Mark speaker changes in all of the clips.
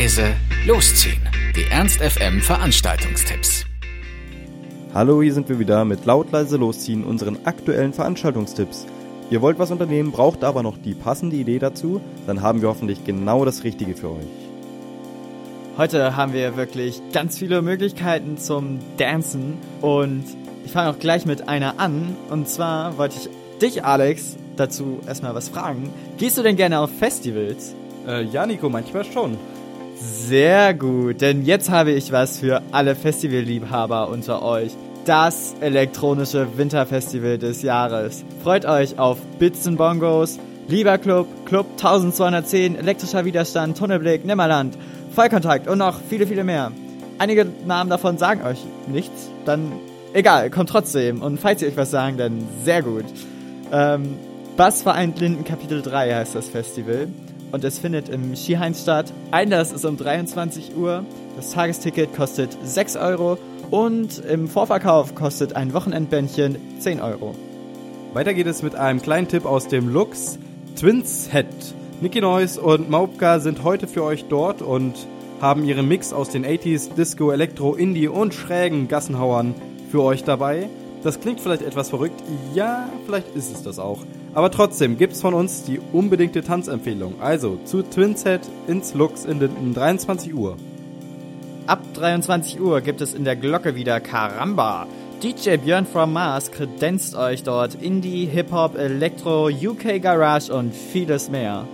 Speaker 1: leise, losziehen. Die Ernst FM Veranstaltungstipps.
Speaker 2: Hallo, hier sind wir wieder mit laut leise losziehen, unseren aktuellen Veranstaltungstipps. Ihr wollt was unternehmen, braucht aber noch die passende Idee dazu, dann haben wir hoffentlich genau das Richtige für euch.
Speaker 3: Heute haben wir wirklich ganz viele Möglichkeiten zum Dancen und ich fange auch gleich mit einer an. Und zwar wollte ich dich, Alex, dazu erstmal was fragen. Gehst du denn gerne auf Festivals?
Speaker 2: Äh, ja, Nico, manchmal schon.
Speaker 3: Sehr gut, denn jetzt habe ich was für alle Festivalliebhaber unter euch. Das elektronische Winterfestival des Jahres. Freut euch auf Bits and Bongos, Lieber Club, Club 1210, elektrischer Widerstand, Tunnelblick, Nimmerland, Vollkontakt und noch viele, viele mehr. Einige Namen davon sagen euch nichts, dann egal, kommt trotzdem. Und falls sie euch was sagen, dann sehr gut. Ähm, Bass vereint Linden Kapitel 3 heißt das Festival und es findet im Skihain statt. Einlass ist um 23 Uhr. Das Tagesticket kostet 6 Euro und im Vorverkauf kostet ein Wochenendbändchen 10 Euro.
Speaker 2: Weiter geht es mit einem kleinen Tipp aus dem Lux Twins Head. Nicky Noise und Maupka sind heute für euch dort und haben ihren Mix aus den 80s, Disco, Elektro, Indie und schrägen Gassenhauern für euch dabei. Das klingt vielleicht etwas verrückt, ja, vielleicht ist es das auch. Aber trotzdem gibt's von uns die unbedingte Tanzempfehlung. Also zu Twinset ins Lux in den 23 Uhr.
Speaker 3: Ab 23 Uhr gibt es in der Glocke wieder Karamba. DJ Björn from Mars kredenzt euch dort Indie, Hip-Hop, Elektro, UK Garage und vieles mehr.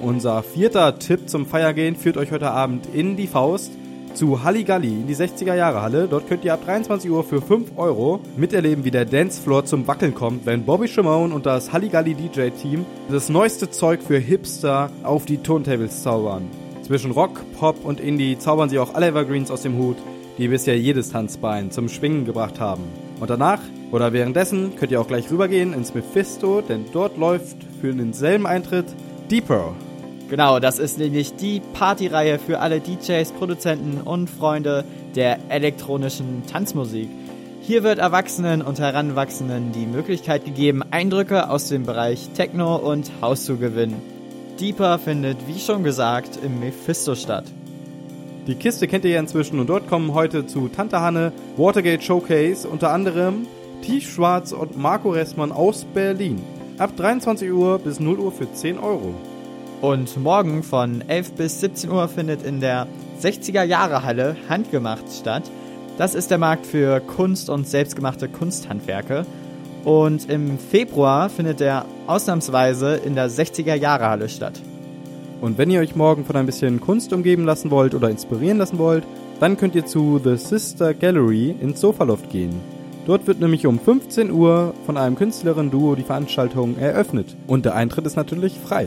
Speaker 2: Unser vierter Tipp zum Feiergehen führt euch heute Abend in die Faust zu Halligalli in die 60er Jahre Halle. Dort könnt ihr ab 23 Uhr für 5 Euro miterleben, wie der Dancefloor zum Wackeln kommt, wenn Bobby Shimon und das Halligalli DJ Team das neueste Zeug für Hipster auf die Turntables zaubern. Zwischen Rock, Pop und Indie zaubern sie auch alle Evergreens aus dem Hut, die bisher jedes Tanzbein zum Schwingen gebracht haben. Und danach oder währenddessen könnt ihr auch gleich rübergehen ins Mephisto, denn dort läuft für denselben Eintritt Deeper.
Speaker 3: Genau, das ist nämlich die Partyreihe für alle DJs, Produzenten und Freunde der elektronischen Tanzmusik. Hier wird Erwachsenen und Heranwachsenden die Möglichkeit gegeben, Eindrücke aus dem Bereich Techno und House zu gewinnen. Deeper findet, wie schon gesagt, im Mephisto statt.
Speaker 2: Die Kiste kennt ihr ja inzwischen und dort kommen heute zu Tante Hanne Watergate Showcase unter anderem Tief Schwarz und Marco Ressmann aus Berlin. Ab 23 Uhr bis 0 Uhr für 10 Euro.
Speaker 3: Und morgen von 11 bis 17 Uhr findet in der 60er Jahre Halle Handgemacht statt. Das ist der Markt für Kunst und selbstgemachte Kunsthandwerke. Und im Februar findet er ausnahmsweise in der 60er Jahre Halle statt.
Speaker 2: Und wenn ihr euch morgen von ein bisschen Kunst umgeben lassen wollt oder inspirieren lassen wollt, dann könnt ihr zu The Sister Gallery ins Sofaloft gehen. Dort wird nämlich um 15 Uhr von einem Künstlerinnen-Duo die Veranstaltung eröffnet. Und der Eintritt ist natürlich frei.